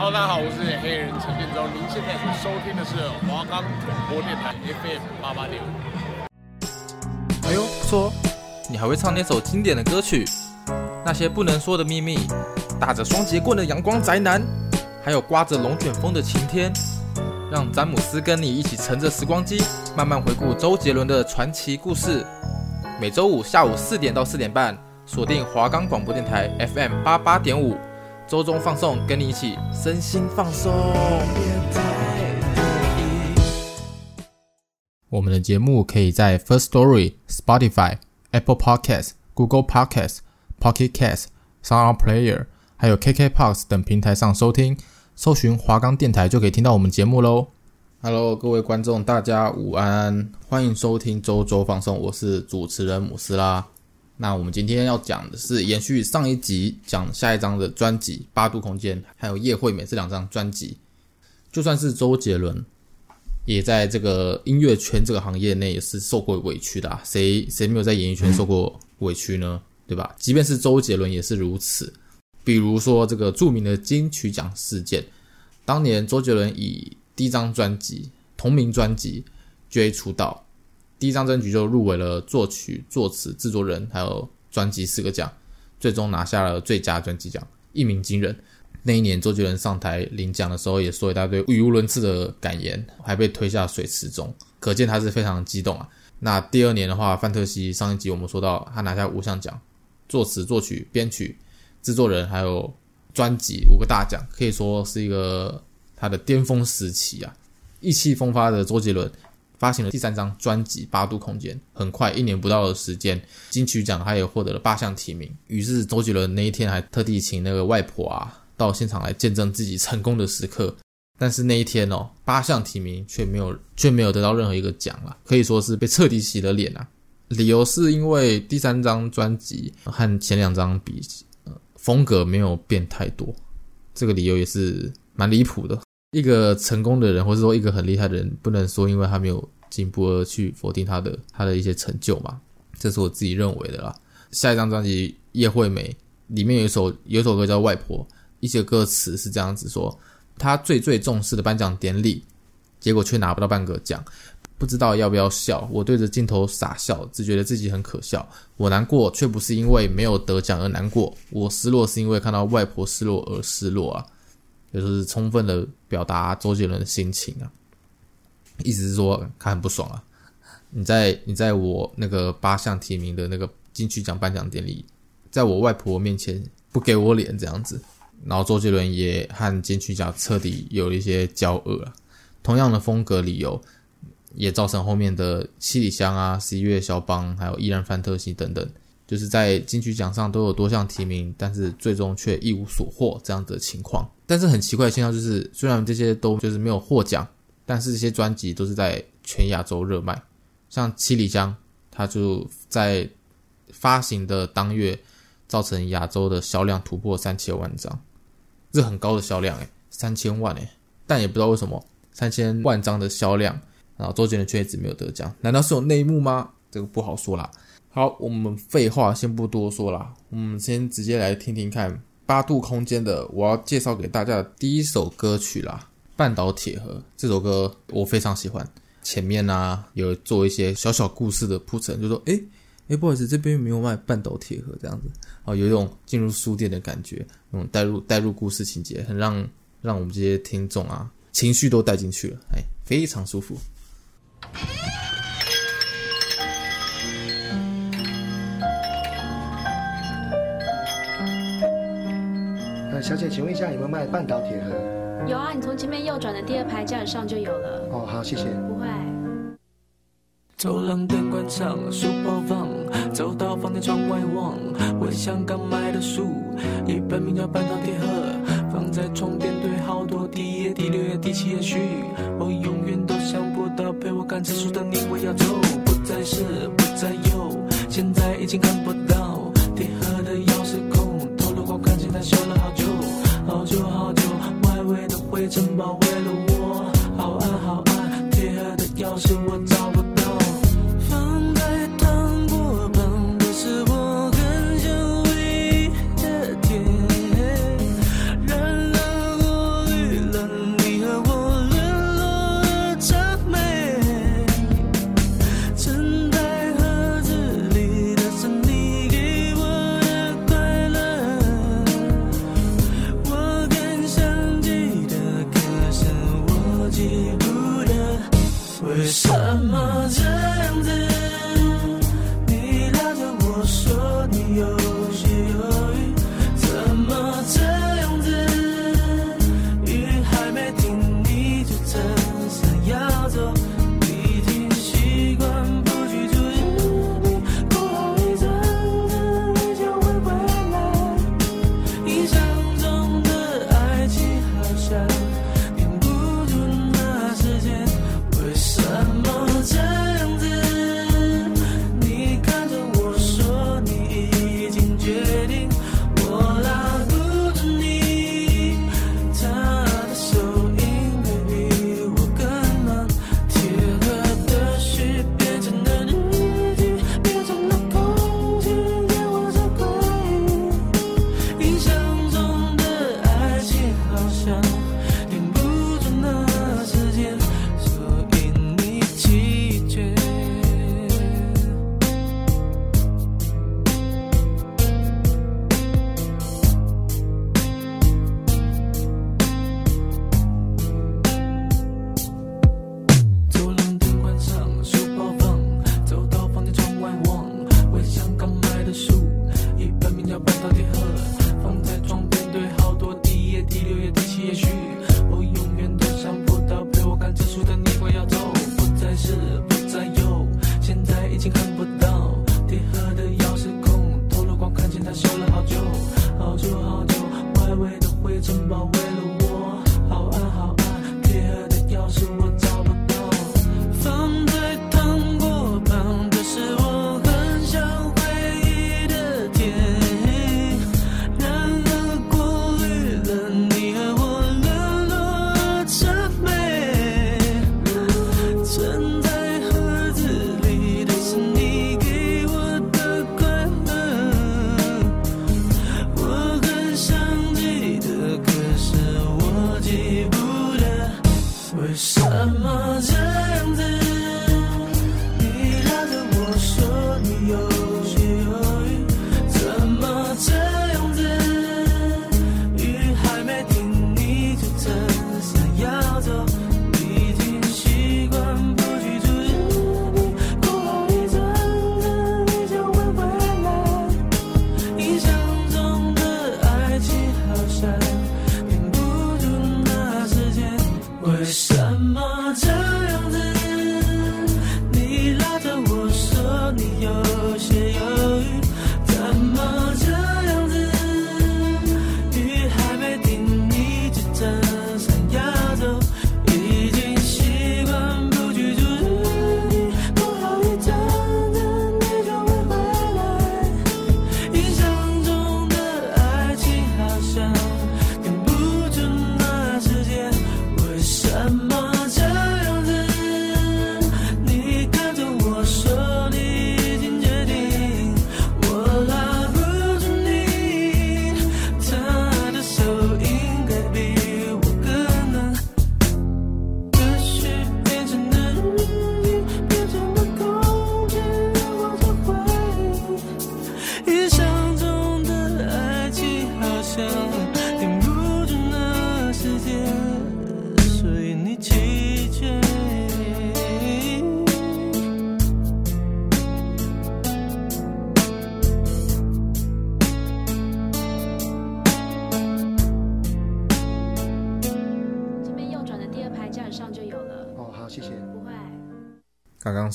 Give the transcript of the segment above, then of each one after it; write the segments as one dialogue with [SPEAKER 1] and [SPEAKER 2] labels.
[SPEAKER 1] Hello，大家好，我是黑人陈建州。您现在收听的是华冈广播电台 FM 八八点五。
[SPEAKER 2] 哎呦，不错，你还会唱那首经典的歌曲？那些不能说的秘密，打着双节棍的阳光宅男，还有刮着龙卷风的晴天。让詹姆斯跟你一起乘着时光机，慢慢回顾周杰伦的传奇故事。每周五下午四点到四点半，锁定华冈广播电台 FM 八八点五。周中放送，跟你一起身心放松。我们的节目可以在 First Story、Spotify、Apple Podcasts、Google Podcasts、Pocket Casts、Sound Player，还有 KKBOX 等平台上收听。搜寻华冈电台就可以听到我们节目喽。Hello，各位观众，大家午安，欢迎收听周周放送，我是主持人姆斯拉。那我们今天要讲的是延续上一集讲下一张的专辑《八度空间》，还有叶惠美这两张专辑。就算是周杰伦，也在这个音乐圈这个行业内也是受过委屈的啊。谁谁没有在演艺圈受过委屈呢？对吧？即便是周杰伦也是如此。比如说这个著名的金曲奖事件，当年周杰伦以第一张专辑同名专辑 J 出道。第一张专辑就入围了作曲、作词、制作人，还有专辑四个奖，最终拿下了最佳专辑奖，一鸣惊人。那一年，周杰伦上台领奖的时候，也说一大堆语无伦次的感言，还被推下水池中，可见他是非常激动啊。那第二年的话，范特西上一集我们说到，他拿下五项奖：作词、作曲、编曲、制作人，还有专辑五个大奖，可以说是一个他的巅峰时期啊，意气风发的周杰伦。发行了第三张专辑《八度空间》，很快一年不到的时间，金曲奖他也获得了八项提名。于是周杰伦那一天还特地请那个外婆啊到现场来见证自己成功的时刻。但是那一天哦，八项提名却没有却没有得到任何一个奖了，可以说是被彻底洗了脸啊。理由是因为第三张专辑和前两张比，呃，风格没有变太多。这个理由也是蛮离谱的。一个成功的人，或者说一个很厉害的人，不能说因为他没有进步而去否定他的他的一些成就嘛？这是我自己认为的啦。下一张专辑《叶惠美》里面有一首有一首歌叫《外婆》，一些歌词是这样子说：他最最重视的颁奖典礼，结果却拿不到半个奖，不知道要不要笑。我对着镜头傻笑，只觉得自己很可笑。我难过，却不是因为没有得奖而难过，我失落是因为看到外婆失落而失落啊。就是充分的表达周杰伦的心情啊，意思是说他很不爽啊。你在你在我那个八项提名的那个金曲奖颁奖典礼，在我外婆面前不给我脸这样子，然后周杰伦也和金曲奖彻底有了一些交恶啊。同样的风格理由，也造成后面的七里香啊、十一月肖邦，还有依然范特西等等。就是在金曲奖上都有多项提名，但是最终却一无所获这样的情况。但是很奇怪的现象就是，虽然这些都就是没有获奖，但是这些专辑都是在全亚洲热卖。像《七里香》，它就在发行的当月，造成亚洲的销量突破三千万张，这很高的销量诶，三千万诶。但也不知道为什么三千万张的销量，然后周杰伦却一直没有得奖，难道是有内幕吗？这个不好说啦。好，我们废话先不多说啦，我们先直接来听听看八度空间的我要介绍给大家的第一首歌曲啦，《半岛铁盒》这首歌我非常喜欢，前面呢、有做一些小小故事的铺陈，就说诶诶不好意思，这边没有卖半岛铁盒这样子，哦，有一种进入书店的感觉，那种带入带入故事情节，很让让我们这些听众啊情绪都带进去了，哎，非常舒服。
[SPEAKER 3] 小姐，请问一下有没有卖半岛铁盒？
[SPEAKER 4] 有啊，你从前面右转的第二排架子上就有了。
[SPEAKER 3] 哦，好，谢谢。
[SPEAKER 4] 不会。
[SPEAKER 5] 走廊灯关上，书包放，走到房间窗外望，我像刚买的书，一本名叫《半岛铁盒》，放在床边堆好多，第一页、第六页、第七页序，我永远都想不到陪我看这书的你，我要走，不再是，不再有，现在已经看不围的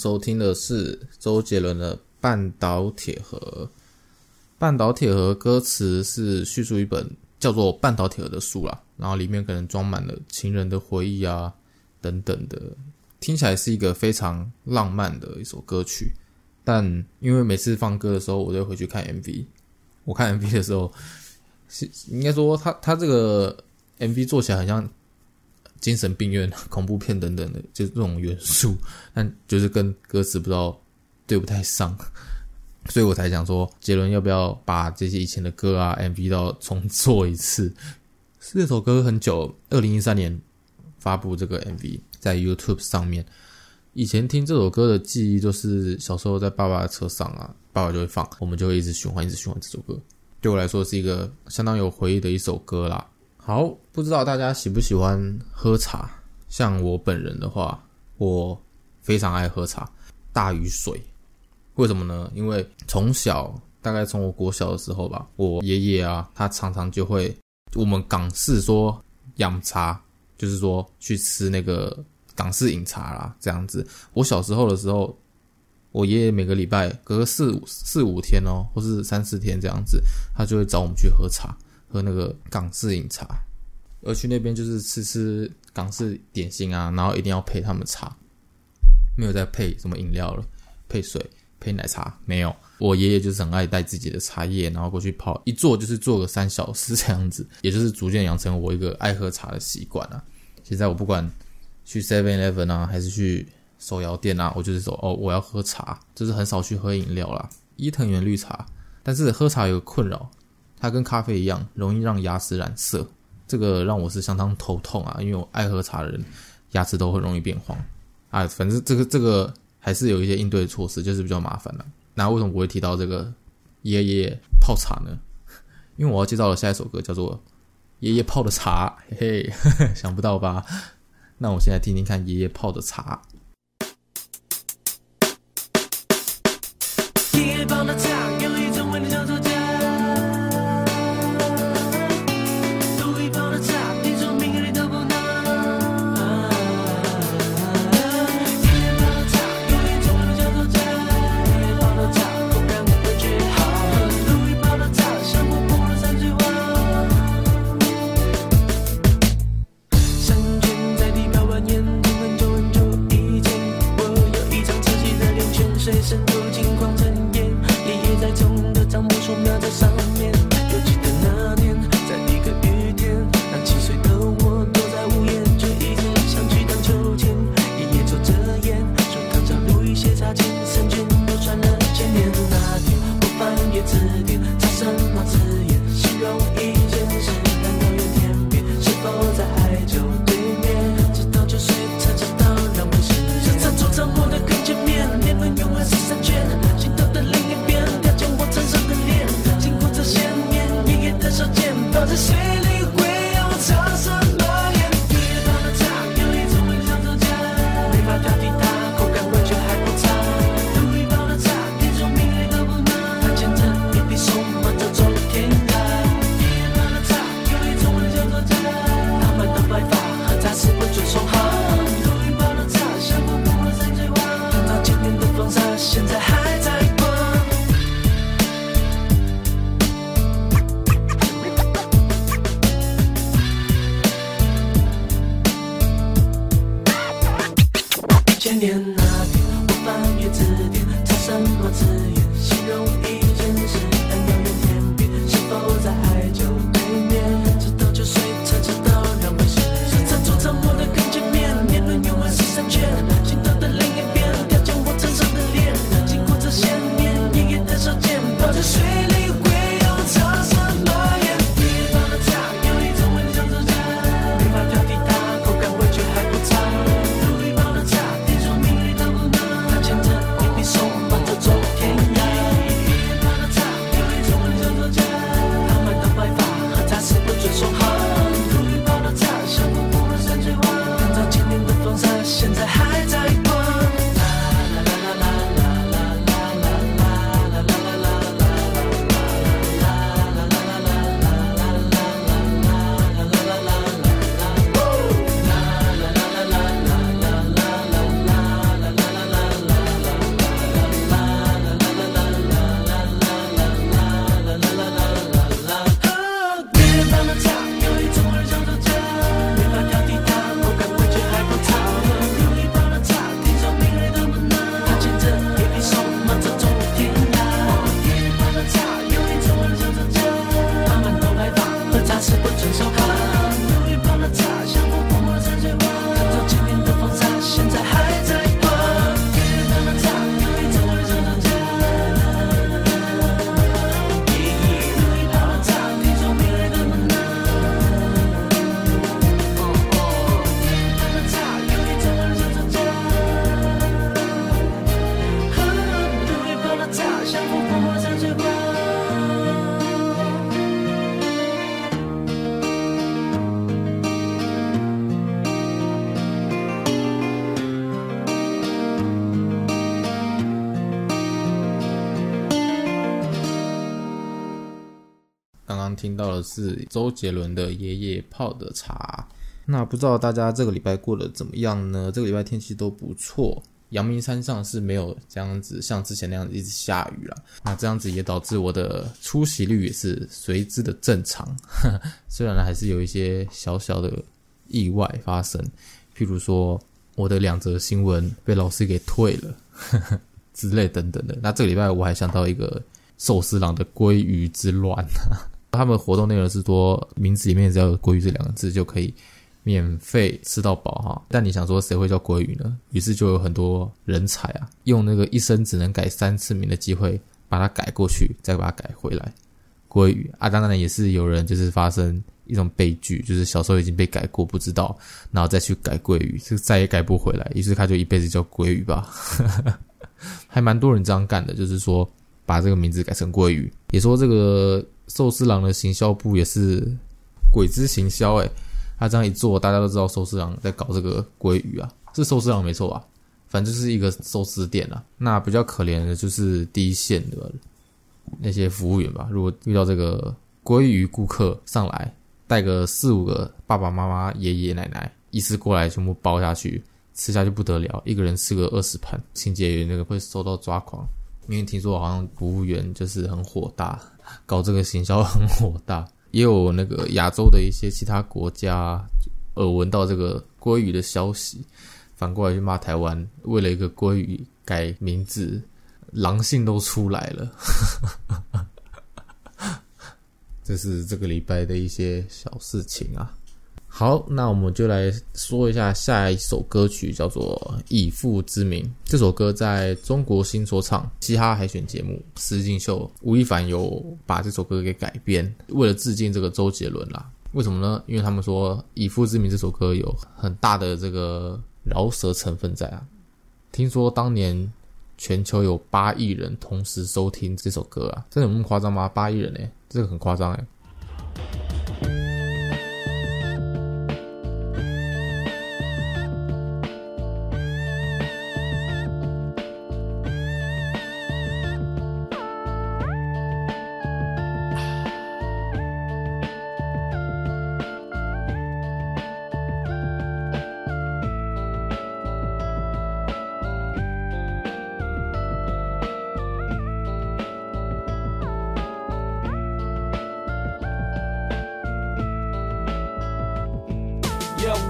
[SPEAKER 2] 收听的是周杰伦的《半岛铁盒》。《半岛铁盒》歌词是叙述一本叫做《半岛铁盒》的书啦，然后里面可能装满了情人的回忆啊等等的，听起来是一个非常浪漫的一首歌曲。但因为每次放歌的时候，我都会回去看 MV。我看 MV 的时候，是应该说他他这个 MV 做起来很像精神病院、恐怖片等等的，就是这种元素，但就是跟歌词不知道对不太上，所以我才想说，杰伦要不要把这些以前的歌啊 MV 都重做一次？这首歌很久，二零一三年发布这个 MV 在 YouTube 上面。以前听这首歌的记忆，就是小时候在爸爸的车上啊，爸爸就会放，我们就会一直循环，一直循环这首歌。对我来说是一个相当有回忆的一首歌啦。好，不知道大家喜不喜欢喝茶？像我本人的话，我非常爱喝茶，大于水。为什么呢？因为从小，大概从我国小的时候吧，我爷爷啊，他常常就会，我们港式说养茶，就是说去吃那个。港式饮茶啦，这样子。我小时候的时候，我爷爷每个礼拜隔四五四五天哦，或是三四天这样子，他就会找我们去喝茶，喝那个港式饮茶。而去那边就是吃吃港式点心啊，然后一定要配他们茶，没有再配什么饮料了，配水、配奶茶没有。我爷爷就是很爱带自己的茶叶，然后过去泡，一坐就是坐个三小时这样子，也就是逐渐养成我一个爱喝茶的习惯啊。现在我不管。去 Seven Eleven 啊，还是去手摇店啊？我就是说，哦，我要喝茶，就是很少去喝饮料啦。伊藤园绿茶，但是喝茶有困扰，它跟咖啡一样，容易让牙齿染色，这个让我是相当头痛啊。因为我爱喝茶的人，牙齿都会容易变黄啊。反正这个这个还是有一些应对措施，就是比较麻烦了。那为什么我会提到这个爷爷泡茶呢？因为我要介绍的下一首歌叫做《爷爷泡的茶》，嘿嘿，想不到吧？那我现在听听看爷爷泡的茶。
[SPEAKER 5] 爷爷泡的茶水里听到的是
[SPEAKER 2] 周杰伦的《爷爷泡的茶》，那不知道大家这个礼拜过得怎么样呢？这个礼拜天气都不错，阳明山上是没有这样子像之前那样子一直下雨了。那这样子也导致我的出席率也是随之的正常，虽然还是有一些小小的意外发生，譬如说我的两则新闻被老师给退了 之类等等的。那这个礼拜我还想到一个寿司郎的鲑鱼之乱。他们活动内容是说，名字里面只要有“鲑鱼”这两个字就可以免费吃到饱哈。但你想说谁会叫鲑鱼呢？于是就有很多人才啊，用那个一生只能改三次名的机会把它改过去，再把它改回来。鲑鱼啊，当然也是有人就是发生一种悲剧，就是小时候已经被改过不知道，然后再去改鲑鱼，就再也改不回来，于是他就一辈子叫鲑鱼吧。还蛮多人这样干的，就是说把这个名字改成鲑鱼，也说这个。寿司郎的行销部也是鬼之行销诶，他这样一做，大家都知道寿司郎在搞这个鲑鱼啊，是寿司郎没错吧？反正就是一个寿司店啊。那比较可怜的就是第一线的那些服务员吧。如果遇到这个鲑鱼顾客上来，带个四五个爸爸妈妈、爷爷奶奶一次过来，全部包下去，吃下去不得了，一个人吃个二十盘，清洁员那个会受到抓狂。因为听说好像服务员就是很火大。搞这个行销很火大，也有那个亚洲的一些其他国家耳闻到这个鲑鱼的消息，反过来去骂台湾，为了一个鲑鱼改名字，狼性都出来了。这是这个礼拜的一些小事情啊。好，那我们就来说一下下一首歌曲，叫做《以父之名》。这首歌在中国新说唱嘻哈海选节目《实境秀》，吴亦凡有把这首歌给改编，为了致敬这个周杰伦啦。为什么呢？因为他们说《以父之名》这首歌有很大的这个饶舌成分在啊。听说当年全球有八亿人同时收听这首歌啊，真的有那么夸张吗？八亿人诶、这个很夸张诶、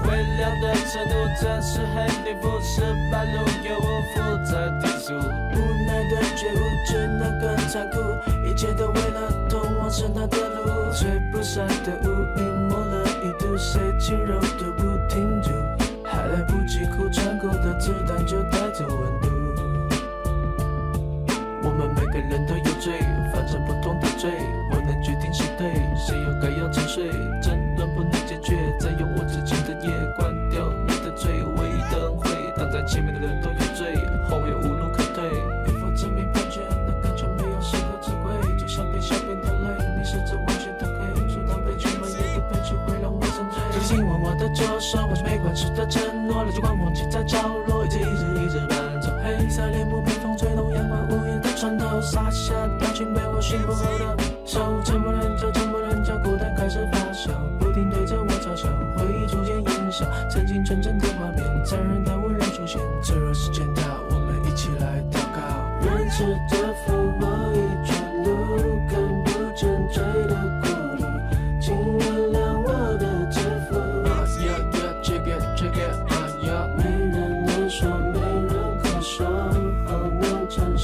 [SPEAKER 5] 微凉的程度，这是很颠覆，十八路有无负责提速，无奈的觉悟，只能更残酷，一切都为了通往神他的路，吹不散的雾，隐没了一度，谁轻柔都不停住，还来不及哭，穿过的子弹就带走温度。我们每个人都有罪，犯着不同的罪，我能决定谁对，谁又该要沉睡，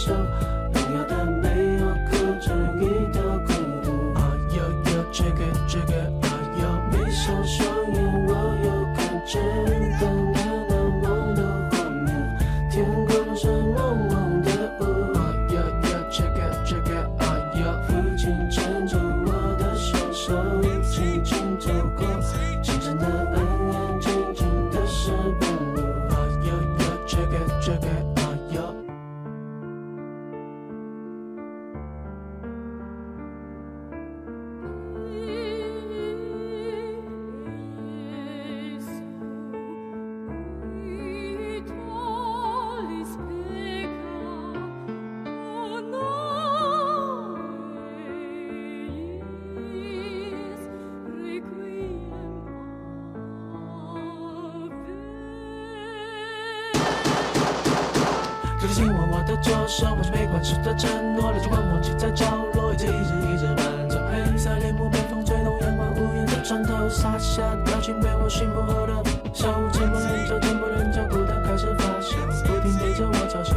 [SPEAKER 5] 手握我的左手，好像没关系的承诺，垃圾罐忘记在角落，一直一直一直伴奏，黑色帘幕被风吹动，阳光无言的穿透，洒下表情被我驯服后的手，沉默人潮沉默人潮孤单开始发酵，不停对着我嘲笑，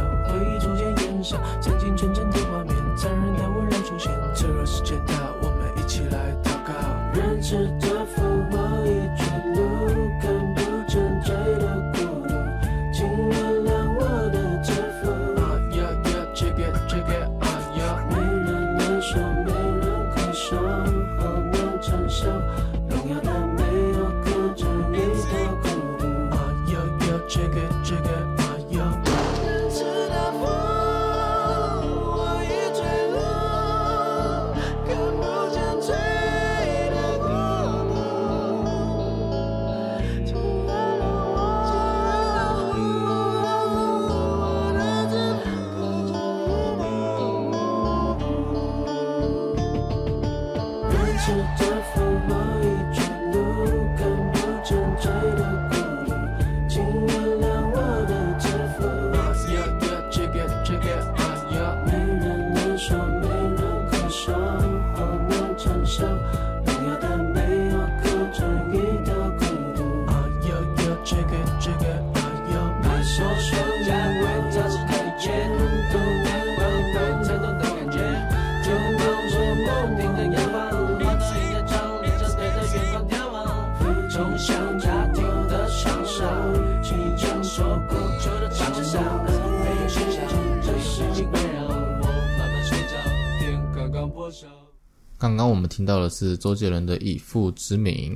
[SPEAKER 5] 刚刚我
[SPEAKER 2] 们听到的是周杰伦的《以父之名》。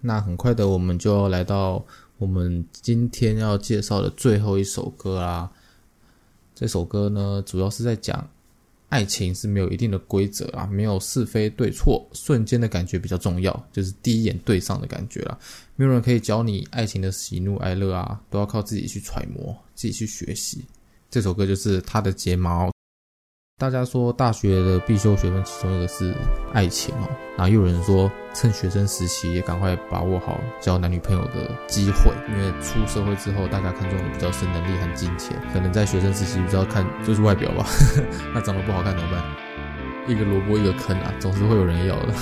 [SPEAKER 2] 那很快的，我们就要来到我们今天要介绍的最后一首歌啦。这首歌呢，主要是在讲爱情是没有一定的规则啊，没有是非对错，瞬间的感觉比较重要，就是第一眼对上的感觉啦。没有人可以教你爱情的喜怒哀乐啊，都要靠自己去揣摩，自己去学习。这首歌就是他的睫毛。大家说大学的必修学分其中一个是爱情哦，然后又有人说趁学生时期也赶快把握好交男女朋友的机会，因为出社会之后大家看重的比较是能力和金钱，可能在学生时期比较看就是外表吧，那长得不好看怎么办？一个萝卜一个坑啊，总是会有人要的。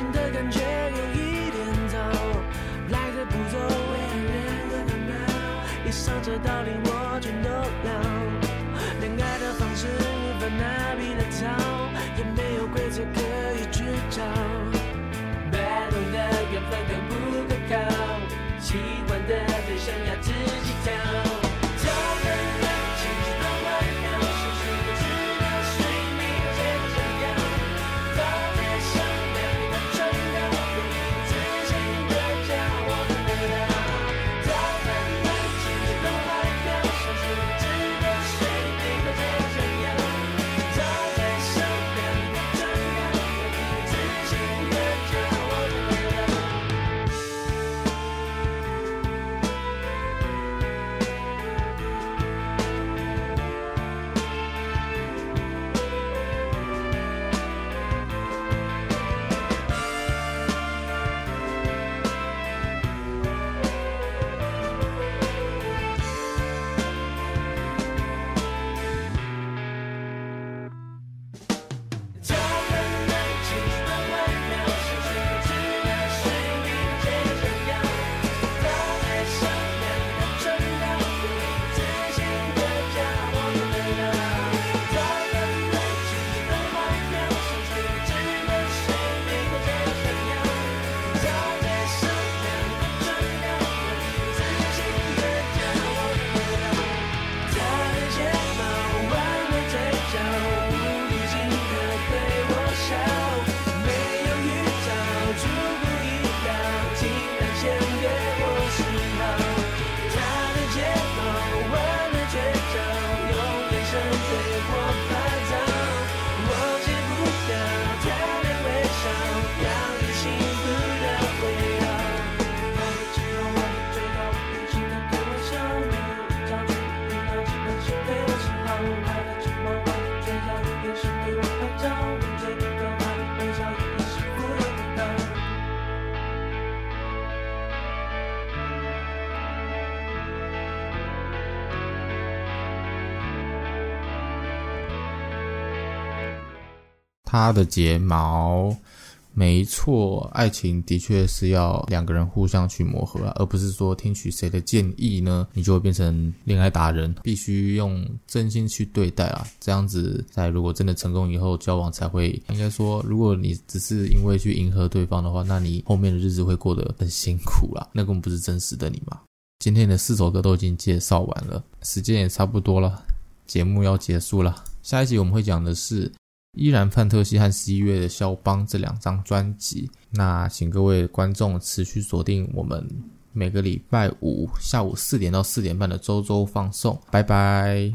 [SPEAKER 5] 情的感觉有一点早，来的步骤越来越慢了，以上这道理我全都了。恋爱的方式无法拿笔来抄，也没有规则可以去找。摆弄的缘分可不可靠？喜欢的对象要自己挑。
[SPEAKER 2] 他的睫毛，没错，爱情的确是要两个人互相去磨合啊，而不是说听取谁的建议呢，你就会变成恋爱达人。必须用真心去对待啊，这样子在如果真的成功以后交往才会，应该说，如果你只是因为去迎合对方的话，那你后面的日子会过得很辛苦啦，那根本不是真实的你嘛。今天的四首歌都已经介绍完了，时间也差不多了，节目要结束了。下一集我们会讲的是。依然范特西和十一月的肖邦这两张专辑，那请各位观众持续锁定我们每个礼拜五下午四点到四点半的周周放送，拜拜。